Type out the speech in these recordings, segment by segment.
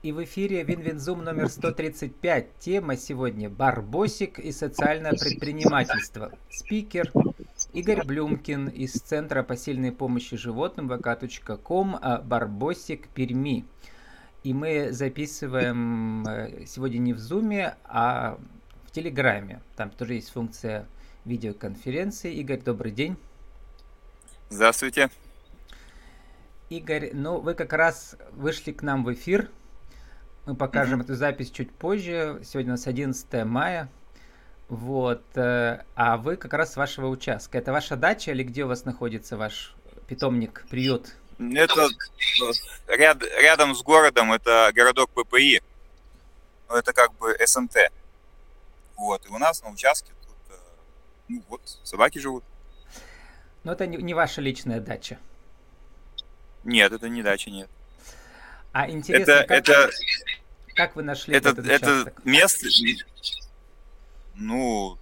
И в эфире WinWinZoom номер 135. Тема сегодня «Барбосик и социальное предпринимательство». Спикер Игорь Блюмкин из Центра посильной помощи животным vk.com а «Барбосик Перми». И мы записываем э, сегодня не в Зуме, а в Телеграме. Там тоже есть функция видеоконференции. Игорь, добрый день. Здравствуйте. Игорь, ну вы как раз вышли к нам в эфир мы покажем mm-hmm. эту запись чуть позже. Сегодня у нас 11 мая. Вот. Э, а вы как раз с вашего участка. Это ваша дача или где у вас находится ваш питомник, приют? Это ряд, рядом с городом, это городок ППИ. Это как бы СНТ. Вот. И у нас на участке тут, э, ну вот, собаки живут. Но это не, не ваша личная дача. Нет, это не дача, нет. А интересно, это, как, это, как вы нашли это, этот это место, ну,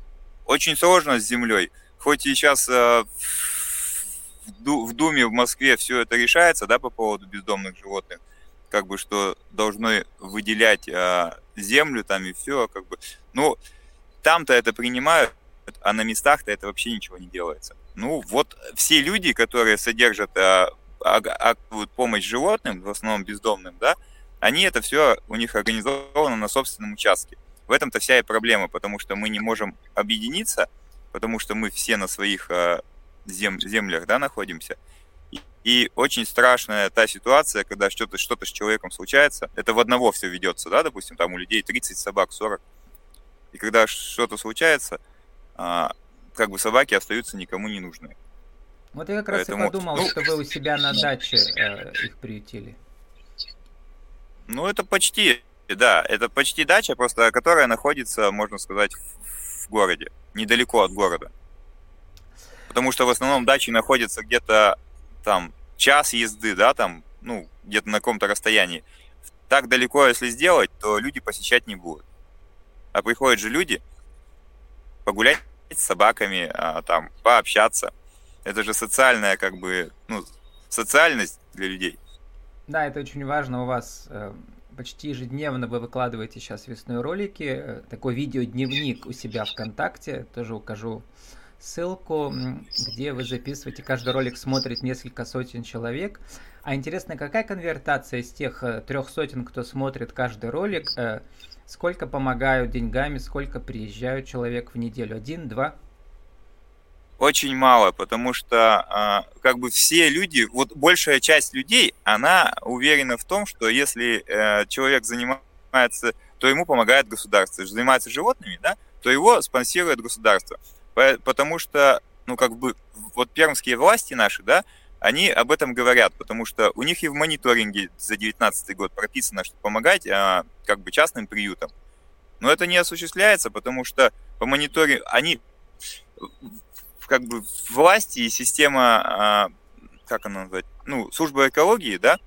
очень сложно с землей. Хоть и сейчас э, в Думе в Москве все это решается, да, по поводу бездомных животных, как бы что должны выделять э, землю там и все, как бы. Ну, там-то это принимают, а на местах-то это вообще ничего не делается. Ну, вот все люди, которые содержат э, оказывают помощь животным, в основном бездомным, да, они это все у них организовано на собственном участке. В этом-то вся и проблема, потому что мы не можем объединиться, потому что мы все на своих э, зем, землях да, находимся. И, и очень страшная та ситуация, когда что-то что с человеком случается, это в одного все ведется, да, допустим, там у людей 30 собак, 40. И когда что-то случается, а, как бы собаки остаются никому не нужны. Вот я как раз Поэтому... и подумал, ну, что вы у себя на даче э, их приютили. Ну, это почти, да, это почти дача, просто которая находится, можно сказать, в, городе, недалеко от города. Потому что в основном дачи находятся где-то там час езды, да, там, ну, где-то на каком-то расстоянии. Так далеко, если сделать, то люди посещать не будут. А приходят же люди погулять с собаками, а, там, пообщаться – это же социальная, как бы, ну, социальность для людей. Да, это очень важно. У вас э, почти ежедневно вы выкладываете сейчас весной ролики. Э, такой видеодневник у себя ВКонтакте. Тоже укажу ссылку, где вы записываете. Каждый ролик смотрит несколько сотен человек. А интересно, какая конвертация из тех э, трех сотен, кто смотрит каждый ролик, сколько помогают деньгами, сколько приезжают человек в неделю? Один, два? Очень мало, потому что а, как бы все люди, вот большая часть людей, она уверена в том, что если э, человек занимается, то ему помогает государство. Занимается животными, да, то его спонсирует государство. Потому что, ну как бы, вот пермские власти наши, да, они об этом говорят, потому что у них и в мониторинге за 2019 год прописано, что помогать а, как бы частным приютам. Но это не осуществляется, потому что по мониторингу они как бы власти и система, а, как она назвать, ну, служба экологии, да,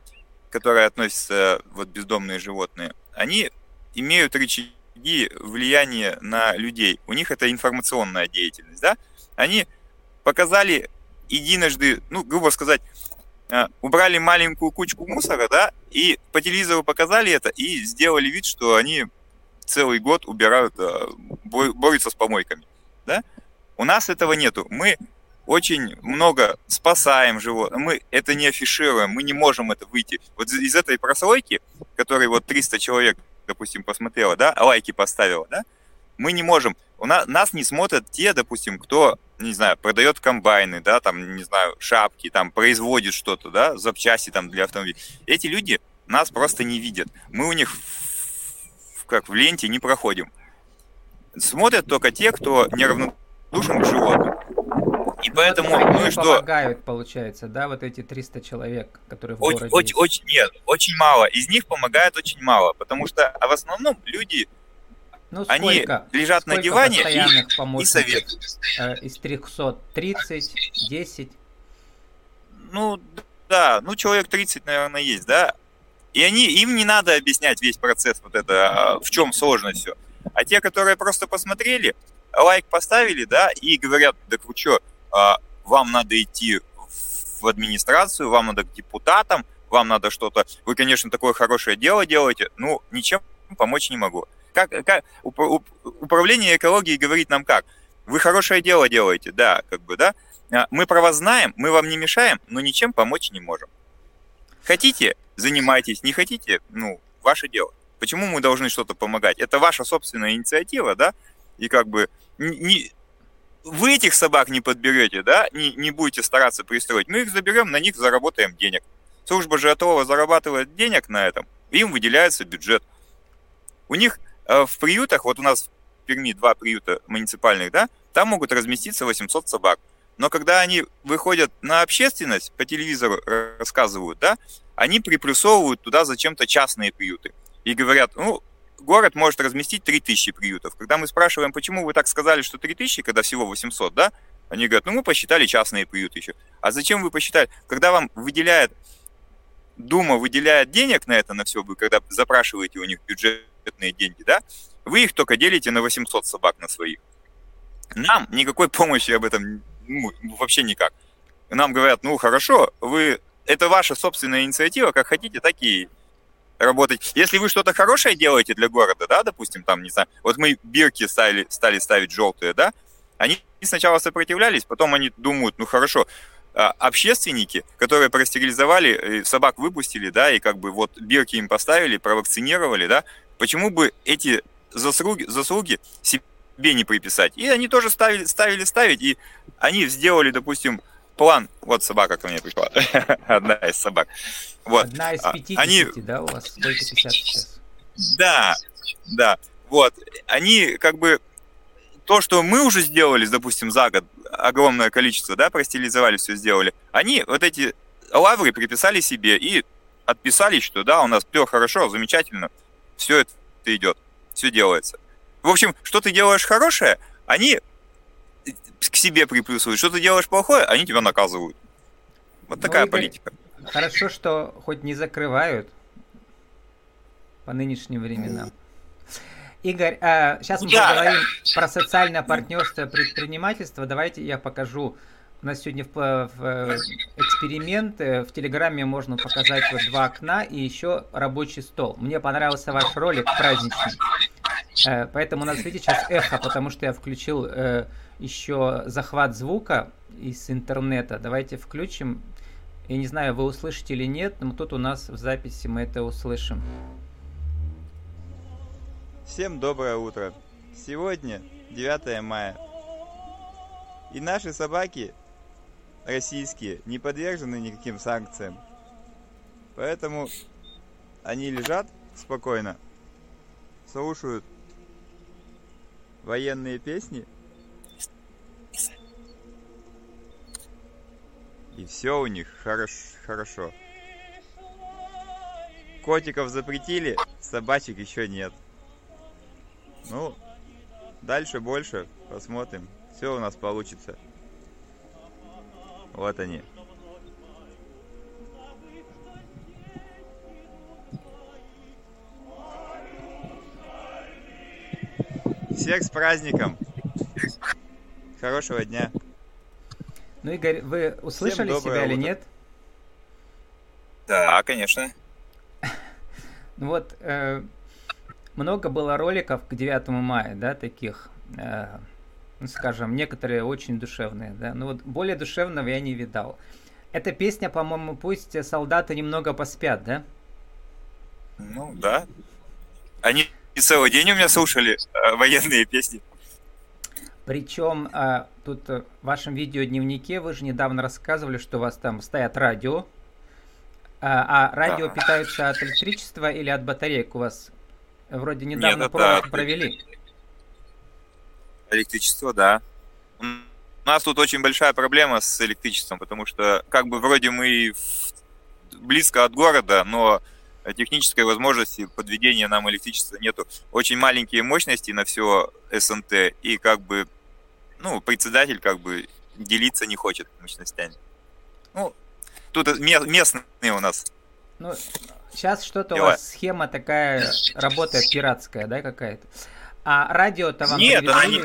которая относится вот бездомные животные, они имеют рычаги влияния на людей. У них это информационная деятельность, да. Они показали единожды, ну, грубо сказать, а, убрали маленькую кучку мусора, да, и по телевизору показали это, и сделали вид, что они целый год убирают, а, борются с помойками, да. У нас этого нету. Мы очень много спасаем животных. Мы это не афишируем, мы не можем это выйти. Вот из этой прослойки, которой вот 300 человек, допустим, посмотрело, да, лайки поставило, да, мы не можем. У нас, нас не смотрят те, допустим, кто, не знаю, продает комбайны, да, там, не знаю, шапки, там, производит что-то, да, запчасти там для автомобиля. Эти люди нас просто не видят. Мы у них в, как в ленте не проходим. Смотрят только те, кто неравнодушны к животным. И поэтому, ну и что? помогают, получается, да, вот эти 300 человек, которые в очень, городе очень, очень, нет, очень мало. Из них помогает очень мало, потому что а в основном люди, ну, сколько, они лежат сколько на диване и, и советуют. Э, из 330, 10? Ну, да, ну человек 30, наверное, есть, да. И они, им не надо объяснять весь процесс вот это, а, в чем сложность все. А те, которые просто посмотрели, лайк поставили, да, и говорят, так вы что, а, вам надо идти в администрацию, вам надо к депутатам, вам надо что-то, вы, конечно, такое хорошее дело делаете, ну, ничем помочь не могу. Как, как управление экологией говорит нам как? Вы хорошее дело делаете, да, как бы, да. А, мы про вас знаем, мы вам не мешаем, но ничем помочь не можем. Хотите, занимайтесь, не хотите, ну, ваше дело. Почему мы должны что-то помогать? Это ваша собственная инициатива, да? И как бы не, вы этих собак не подберете, да, не, не будете стараться пристроить, мы их заберем, на них заработаем денег. Служба же готова зарабатывать денег на этом, им выделяется бюджет. У них э, в приютах, вот у нас в Перми два приюта муниципальных, да, там могут разместиться 800 собак. Но когда они выходят на общественность, по телевизору рассказывают, да, они приплюсовывают туда зачем-то частные приюты. И говорят, ну, город может разместить 3000 приютов. Когда мы спрашиваем, почему вы так сказали, что 3000, когда всего 800, да, они говорят, ну, мы посчитали частные приюты еще. А зачем вы посчитали? Когда вам выделяет, Дума выделяет денег на это, на все, вы когда запрашиваете у них бюджетные деньги, да, вы их только делите на 800 собак на своих. Нам никакой помощи об этом ну, вообще никак. Нам говорят, ну, хорошо, вы, это ваша собственная инициатива, как хотите, так и работать. Если вы что-то хорошее делаете для города, да, допустим, там, не знаю, вот мы бирки стали, стали ставить желтые, да, они сначала сопротивлялись, потом они думают, ну хорошо, а, общественники, которые простерилизовали, э, собак выпустили, да, и как бы вот бирки им поставили, провакцинировали, да, почему бы эти заслуги, заслуги себе не приписать? И они тоже ставили, ставили, ставить, и они сделали, допустим, план, вот собака ко мне пришла, одна из собак. Вот. Одна из 50, а, они... да, у вас сколько 50 сейчас? Да, да, вот. Они как бы то, что мы уже сделали, допустим, за год, огромное количество, да, простилизовали, все сделали, они вот эти лавры приписали себе и отписались, что да, у нас все хорошо, замечательно, все это идет, все делается. В общем, что ты делаешь хорошее, они к себе приплюсывают. Что ты делаешь плохое, они тебя наказывают. Вот ну, такая Игорь, политика. Хорошо, что хоть не закрывают по нынешним временам. Игорь, а, сейчас мы да. поговорим про социальное партнерство предпринимательства. Давайте я покажу. У нас сегодня в, в эксперимент. В Телеграме можно показать вот два окна и еще рабочий стол. Мне понравился ваш ролик праздничный. Э, поэтому у нас, видите, сейчас эхо, потому что я включил э, еще захват звука из интернета. Давайте включим. Я не знаю, вы услышите или нет, но тут у нас в записи мы это услышим. Всем доброе утро. Сегодня 9 мая. И наши собаки российские не подвержены никаким санкциям. Поэтому они лежат спокойно, слушают военные песни. И все у них хорош, хорошо. Котиков запретили, собачек еще нет. Ну, дальше больше, посмотрим. Все у нас получится. Вот они. Всех с праздником! Хорошего дня! Ну, Игорь, вы услышали себя или нет? Да, конечно. Ну вот, э, много было роликов к 9 мая, да, таких, э, ну, скажем, некоторые очень душевные, да. Ну вот более душевного я не видал. Эта песня, по-моему, пусть солдаты немного поспят, да? Ну, да. Они целый день у меня слушали э, военные песни. Причем а, тут э, в вашем видеодневнике вы же недавно рассказывали, что у вас там стоят радио. А, а радио да. питаются от электричества или от батареек у вас? Вроде недавно Нет, провод это... провели. Электричество, да. У нас тут очень большая проблема с электричеством, потому что как бы вроде мы близко от города, но технической возможности подведения нам электричества нету. Очень маленькие мощности на все СНТ, и как бы, ну, председатель как бы делиться не хочет мощностями. Ну, тут местные у нас. Ну, сейчас что-то у вас схема такая работает пиратская, да, какая-то. А радио-то вам Нет, она не...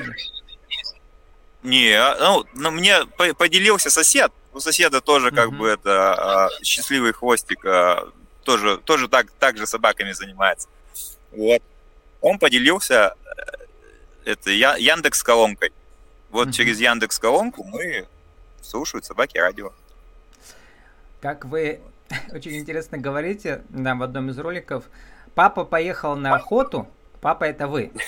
Не, а, ну, ну, мне поделился сосед, у соседа тоже как Мгм. бы это а, счастливый хвостик, а, тоже, тоже так, так же собаками занимается. Вот. Он поделился э, это Яндекс колонкой. Вот Мгм. через Яндекс колонку мы слушают собаки радио. Как вы очень интересно говорите да, в одном из роликов, папа поехал на охоту, папа это вы.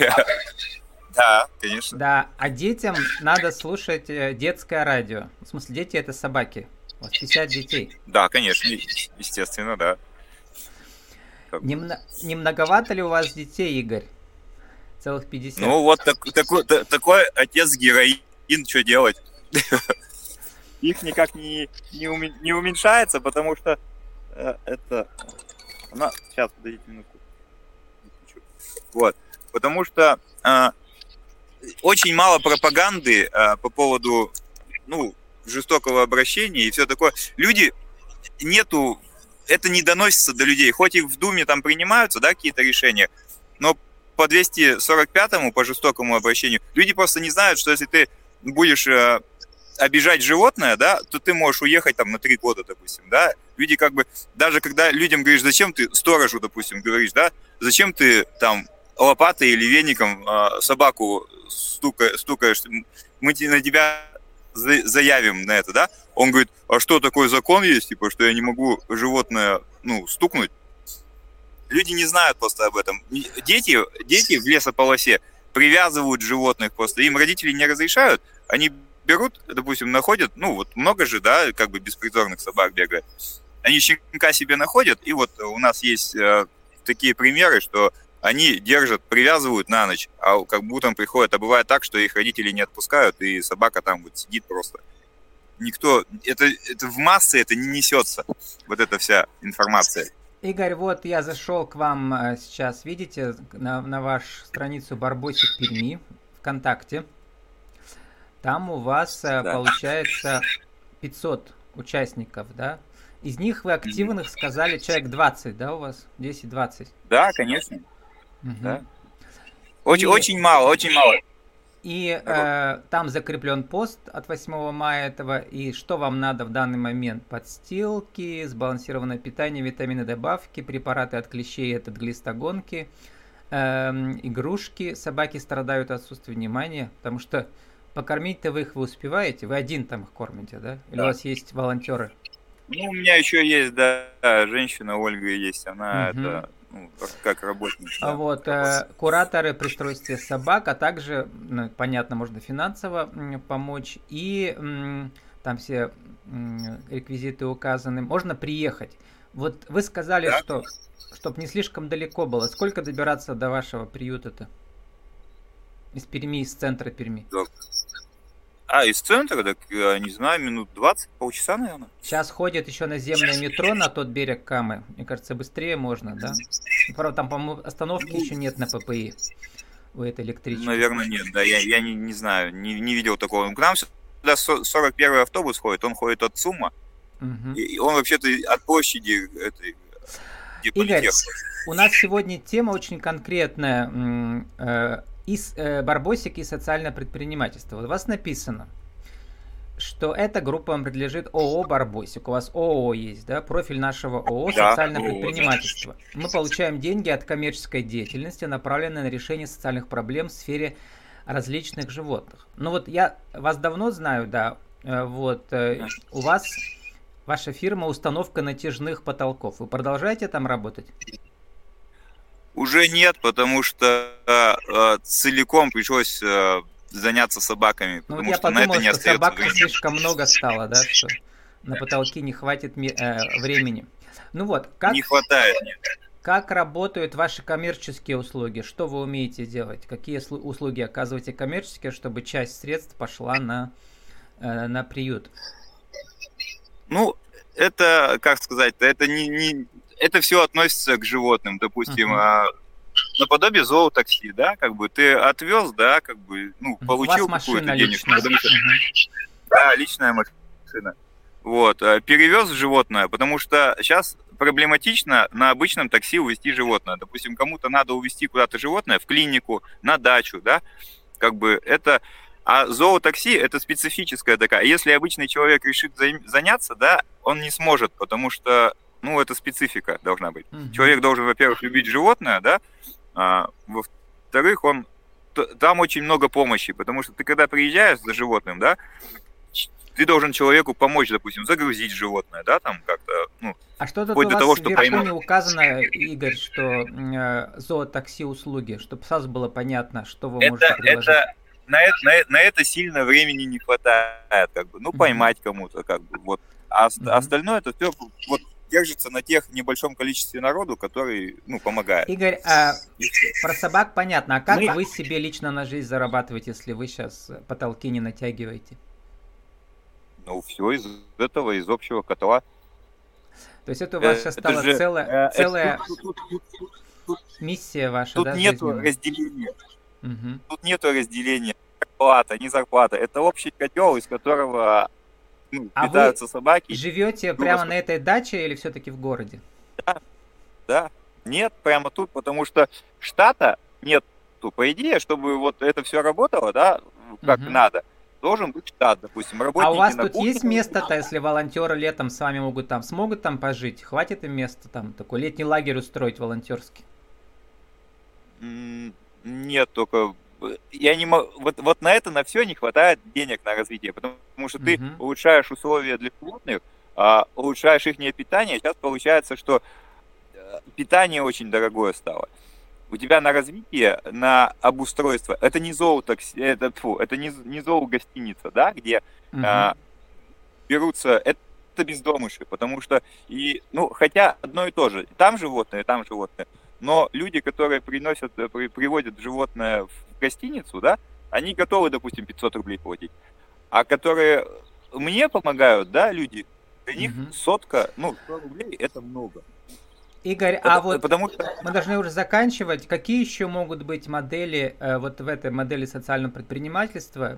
Да, конечно. Да, а детям надо слушать э, детское радио. В смысле, дети это собаки. Вас 50 детей. Да, конечно, естественно, да. Как бы. Не, мно- не многовато ли у вас детей, Игорь? Целых 50. Ну вот так- такой, та- такой отец героин, что делать? Их никак не, не, уме- не уменьшается, потому что э, это... Она... Сейчас, подождите минутку. Вот. Потому что э, очень мало пропаганды э, по поводу ну, жестокого обращения и все такое. Люди нету... Это не доносится до людей. Хоть и в Думе там принимаются, да, какие-то решения, но по 245-му, по жестокому обращению, люди просто не знают, что если ты будешь э, обижать животное, да, то ты можешь уехать там на три года, допустим, да. Люди как бы, даже когда людям говоришь, зачем ты сторожу, допустим, говоришь, да, зачем ты там лопатой или веником э, собаку стука, стукаешь, мы на тебя заявим на это, да? Он говорит, а что, такой закон есть, типа, что я не могу животное, ну, стукнуть? Люди не знают просто об этом. Дети, дети в лесополосе привязывают животных просто. Им родители не разрешают. Они берут, допустим, находят, ну вот много же, да, как бы беспризорных собак бегает. Они щенка себе находят, и вот у нас есть э, такие примеры, что они держат, привязывают на ночь, а как утром приходят, а бывает так, что их родители не отпускают, и собака там вот сидит просто. Никто, это, это в массы это не несется, вот эта вся информация. Игорь, вот я зашел к вам э, сейчас, видите, на, на вашу страницу Барбосик Перми ВКонтакте. Там у вас э, Да. получается 500 участников, да? Из них вы активных сказали человек 20, да, у вас? 10-20. Да, конечно. Мгм. Да. Очень, И- очень мало, очень мало. И э, там закреплен пост от 8 мая этого. И что вам надо в данный момент? Подстилки, сбалансированное питание, витамины, добавки, препараты от клещей, от глистогонки, эм, игрушки. Собаки страдают от отсутствия внимания, потому что покормить-то вы их вы успеваете. Вы один там их кормите, да? Или Да. у вас есть волонтеры? Ну, у меня еще есть, да, женщина Ольга есть, она Мгм. это, ну, как- как да, вот э, кураторы при строительстве собак, а также, ну, понятно, можно финансово помочь. И там все реквизиты указаны. Можно приехать. Вот вы сказали, Да. что чтобы не слишком далеко было. Сколько добираться до вашего приюта-то? Из Перми, из центра Перми. А, из центра, так, я не знаю, минут 20, полчаса, наверное. Сейчас ходит еще наземное метро на тот берег Камы. Мне кажется, быстрее можно, да? Правда, там, по-моему, остановки еще нет на ППИ у этой электрички. Наверное, нет, да, я, я не, не знаю, не, не видел такого. К нам сюда со- 41 автобус ходит, он ходит от Сумма, Мгм. и и он вообще-то от площади этой, где Игорь. У нас сегодня тема очень конкретная. М, э, из, э, Барбосик и социальное предпринимательство. Вот у вас написано, что эта группа вам принадлежит ООО «Барбосик». У вас ООО есть, да? Профиль нашего ООО Да, «Социальное ООО, предпринимательство». Мы получаем деньги от коммерческой деятельности, направленной на решение социальных проблем в сфере различных животных. Ну вот я вас давно знаю, да, э, вот э, у вас ваша фирма установка натяжных потолков. Вы продолжаете там работать? Уже нет, потому что э, целиком пришлось э, заняться собаками, Ну потому я что на это подумал, не что остается собак времени. слишком много стало, да, что на потолке не хватит э, времени. Ну вот, как, Не хватает. нет. как работают ваши коммерческие услуги? Что вы умеете делать? Какие слу- услуги оказываете коммерческие, чтобы часть средств пошла на, э, на приют? Ну, это, как сказать, это не, не это все относится к животным, допустим, а, наподобие зоотакси, да, как бы ты отвез, да, как бы, ну, получил какую-то денежку, потому что- Мгм. да, личная машина. Вот, а, перевез животное, потому что сейчас проблематично на обычном такси увезти животное. Допустим, кому-то надо увезти куда-то животное в клинику, на дачу, да, как бы это А зоотакси это специфическая такая. Если обычный человек решит заняться, да, он не сможет, потому что, ну, это специфика должна быть. Mm-hmm. Человек должен, во-первых, любить животное, да, а, во-вторых, он там очень много помощи, потому что ты когда приезжаешь за животным, да, ты должен человеку помочь, допустим, загрузить животное, да, там как-то, ну, а что тут у вас того, что в Верхуне поймут. указано, Игорь, что э, зоотакси услуги, чтобы сразу было понятно, что вы это, можете предложить? Это, на, это, на, на это сильно времени не хватает, как бы, ну, поймать кому-то, как бы, вот. А mm-hmm. остальное это все, вот, держится на тех небольшом количестве народу, который, ну, помогает. Игорь, а про собак понятно, а как Мы... вы себе лично на жизнь зарабатываете, если вы сейчас потолки не натягиваете? Ну, все из этого, из общего котла. То есть это у вас сейчас стала же, целая, э, целая миссия ваша, тут да, нету жизненная? разделения. Угу. Тут нету разделения. Зарплата, не зарплата. Это общий котел, из которого ну, а питаются собаки. Живете ну, прямо на этой даче или все-таки в городе? Да, да. Нет, прямо тут, потому что штата нет. По идее, чтобы вот это все работало, да, как угу. надо, должен быть штат, допустим, работники А у вас тут кухне, есть место-то, если волонтеры летом с вами могут там, смогут там пожить? Хватит им места там, такой летний лагерь устроить волонтерский? Нет, только я не могу, вот, вот на это на все не хватает денег на развитие, потому что ты uh-huh. улучшаешь условия для животных, а, улучшаешь их питание, сейчас получается, что э, питание очень дорогое стало. У тебя на развитие, на обустройство, это не зоотакси, это, фу, это не, не зоогостиница, да, где uh-huh. а, берутся, это бездомыши, потому что, и, ну, хотя одно и то же, там животные, там животные, но люди, которые приносят, э, приводят животное в гостиницу, да, они готовы, допустим, 500 рублей платить. А которые мне помогают, да, люди, для них угу. сотка, ну, 100 рублей это много. Игорь, а это, а вот потому что... мы должны уже заканчивать. Какие еще могут быть модели э, вот в этой модели социального предпринимательства,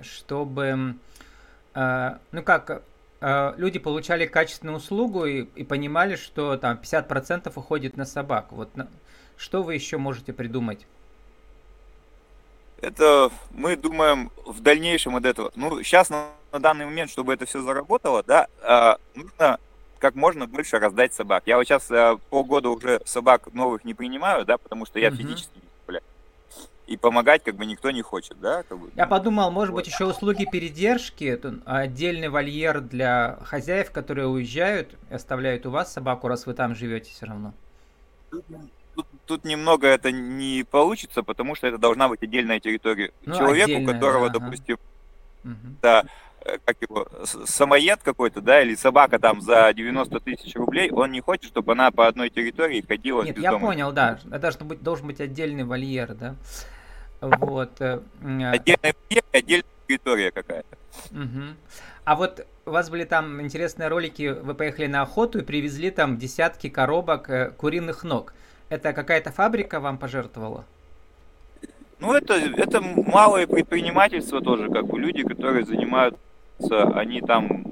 чтобы, э, ну как, э, люди получали качественную услугу и, и понимали, что там 50% уходит на собак. Вот на... что вы еще можете придумать? Это мы думаем в дальнейшем от этого. Ну, сейчас на, на данный момент, чтобы это все заработало, да, э, нужно как можно больше раздать собак. Я вот сейчас э, полгода уже собак новых не принимаю, да, потому что я угу. физически. И помогать как бы никто не хочет, да? Как бы, я ну, подумал, может вот. быть, еще услуги передержки, отдельный вольер для хозяев, которые уезжают и оставляют у вас собаку, раз вы там живете все равно тут, тут немного это не получится, потому что это должна быть отдельная территория. Ну, Человеку, у которого, да, допустим, ага. да, как его, самоед какой-то, да, или собака там за 90 тысяч рублей, он не хочет, чтобы она по одной территории ходила Нет, я понял, да, это должен быть, должен быть отдельный вольер, да, вот. Э, э. Отдельный вольер, отдельная территория какая-то. Угу. А вот у вас были там интересные ролики, вы поехали на охоту и привезли там десятки коробок куриных ног. Это какая-то фабрика вам пожертвовала? Ну, это, это малое предпринимательство тоже, как бы люди, которые занимаются, они там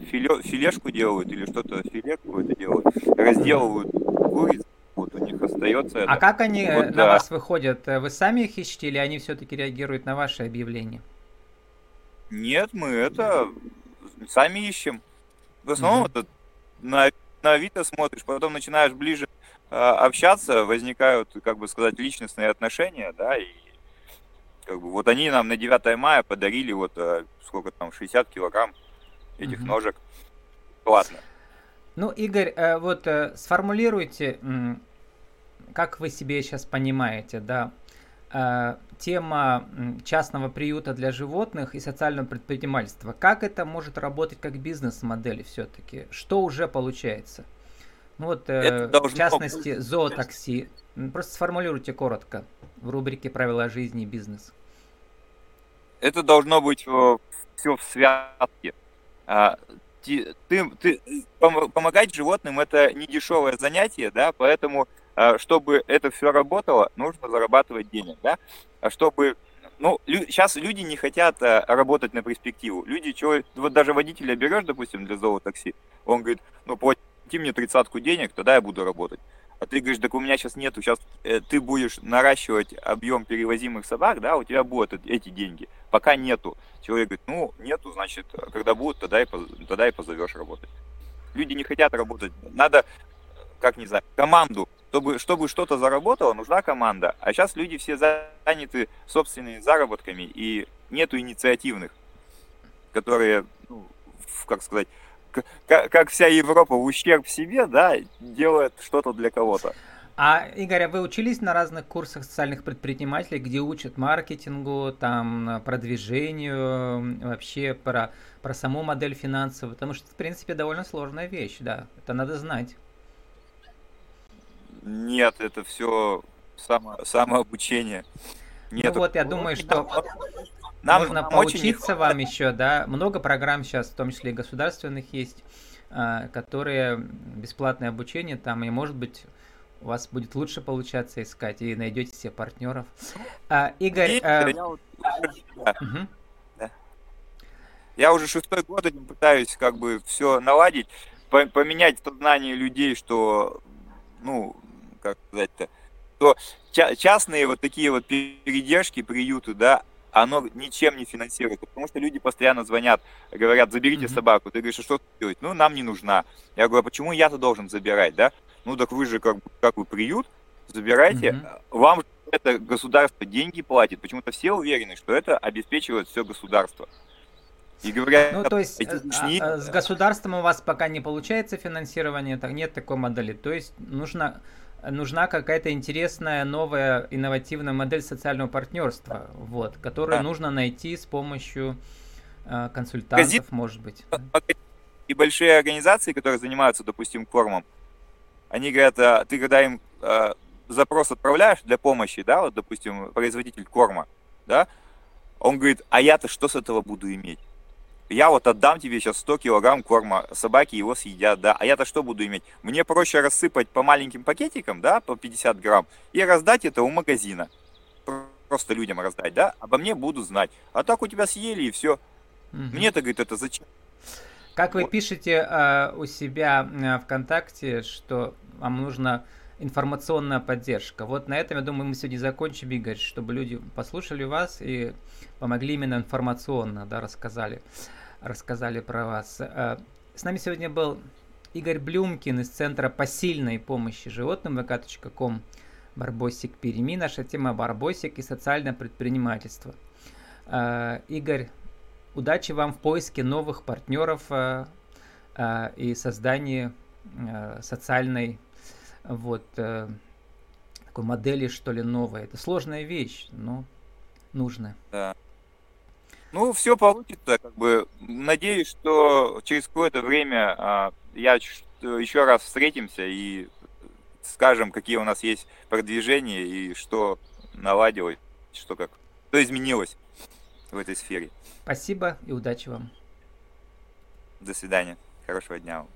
филе, филешку делают или что-то, филе какое-то делают, разделывают куриц, вот у них остается это. А как они вот, на да. вас выходят? Вы сами их ищете или они все-таки реагируют на ваши объявления? Нет, мы это сами ищем. В основном mm-hmm. это на, на Авито смотришь, потом начинаешь ближе а, общаться, возникают, как бы сказать, личностные отношения, да, и как бы вот они нам на 9 мая подарили вот э, сколько там, 60 килограмм этих угу. ножек. Классно. Ну, Игорь, э, вот э, сформулируйте, как вы себе сейчас понимаете, да, тема частного приюта для животных и социального предпринимательства. Как это может работать как бизнес-модель все-таки? Что уже получается? Ну вот, э, в частности, зоотакси. Просто сформулируйте коротко в рубрике «Правила жизни и бизнес». Это должно быть все в связке. А, ты, ты, помогать животным это не дешевое занятие, да, поэтому, а, чтобы это все работало, нужно зарабатывать денег, да, а чтобы ну, сейчас люди не хотят а, работать на перспективу. Люди, чего, вот даже водителя берешь, допустим, для зоотакси, он говорит, ну, плати мне тридцатку денег, тогда я буду работать. А ты говоришь, так у меня сейчас нету, сейчас э, ты будешь наращивать объем перевозимых собак, да, у тебя будут эти деньги. пока нету. Человек говорит, ну, нету, значит, когда будет, тогда и, тогда и позовешь работать. Люди не хотят работать. Надо, как не знаю, команду. Чтобы, чтобы что-то заработало, нужна команда. А сейчас люди все заняты собственными заработками, и нету инициативных, которые, ну, как сказать, как, как вся Европа в ущерб себе, да, делает что-то для кого-то. А, Игорь, а вы учились на разных курсах социальных предпринимателей, где учат маркетингу, там, продвижению, вообще про, про саму модель финансов? Потому что, в принципе, довольно сложная вещь, да, это надо знать. Нет, это все само, самообучение. Нет, ну вот, я думаю, что нам, можно поучиться очень... вам еще, да. Много программ сейчас, в том числе и государственных, есть, а, которые бесплатное обучение там, и, может быть, у вас будет лучше получаться искать и найдете себе партнеров. А, Игорь... И, а... я, вот, угу. да. я уже шестой год этим пытаюсь как бы все наладить, поменять сознание людей, что, ну, как сказать-то, то частные вот такие вот передержки, приюты, да, оно ничем не финансируется, потому что люди постоянно звонят, говорят, заберите mm-hmm. собаку. Ты говоришь, а что делать? Ну, нам не нужна. Я говорю, а почему я-то должен забирать, да? Ну, так вы же как, как вы приют, забирайте. Mm-hmm. Вам это государство деньги платит. Почему-то все уверены, что это обеспечивает все государство. И говорят, ну, то есть лишние... а, а, с государством у вас пока не получается финансирование, так нет такой модели. То есть нужно нужна какая-то интересная новая инновативная модель социального партнерства, вот, которую да. нужно найти с помощью э, консультантов, Газет, может быть. И большие организации, которые занимаются, допустим, кормом, они говорят, а, ты когда им а, запрос отправляешь для помощи, да, вот, допустим, производитель корма, да, он говорит, а я-то что с этого буду иметь? Я вот отдам тебе сейчас 100 килограмм корма, собаки его съедят, да, а я-то что буду иметь? Мне проще рассыпать по маленьким пакетикам, да, по 50 грамм, и раздать это у магазина. Просто людям раздать, да, обо мне будут знать. А так у тебя съели и все. Угу. Мне-то, говорит, это зачем? Как вы пишете э, у себя э, ВКонтакте, что вам нужна информационная поддержка. Вот на этом, я думаю, мы сегодня закончим, Игорь, чтобы люди послушали вас и помогли именно информационно, да, рассказали рассказали про вас. Э, с нами сегодня был Игорь Блюмкин из Центра посильной помощи животным vk.com Барбосик Переми. Наша тема Барбосик и социальное предпринимательство. Э, Игорь, удачи вам в поиске новых партнеров э, и создании социальной вот такой модели, что ли, новой. Это сложная вещь, но нужная. Да. Ну, все получится, как бы. Надеюсь, что через какое-то время а, я еще раз встретимся и скажем, какие у нас есть продвижения и что наладилось, что как, что изменилось в этой сфере. Спасибо и удачи вам. До свидания. Хорошего дня вам.